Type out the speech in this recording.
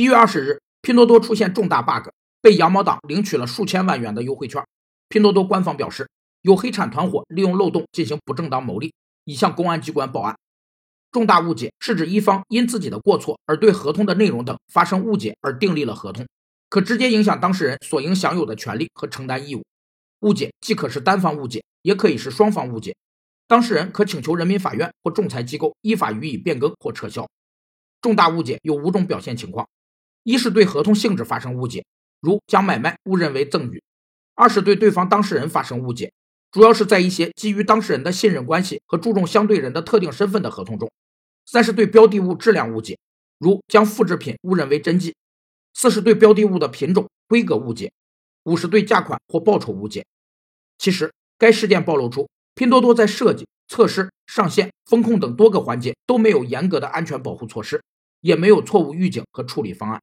一月二十日，拼多多出现重大 bug，被羊毛党领取了数千万元的优惠券。拼多多官方表示，有黑产团伙利用漏洞进行不正当牟利，已向公安机关报案。重大误解是指一方因自己的过错而对合同的内容等发生误解而订立了合同，可直接影响当事人所应享有的权利和承担义务。误解既可是单方误解，也可以是双方误解。当事人可请求人民法院或仲裁机构依法予以变更或撤销。重大误解有五种表现情况：一是对合同性质发生误解，如将买卖误认为赠与；二是对对方当事人发生误解，主要是在一些基于当事人的信任关系和注重相对人的特定身份的合同中。三是对标的物质量误解，如将复制品误认为真迹；四是对标的物的品种、规格误解；五是对价款或报酬误解。其实，该事件暴露出拼多多在设计、测试、上线、风控等多个环节都没有严格的安全保护措施，也没有错误预警和处理方案。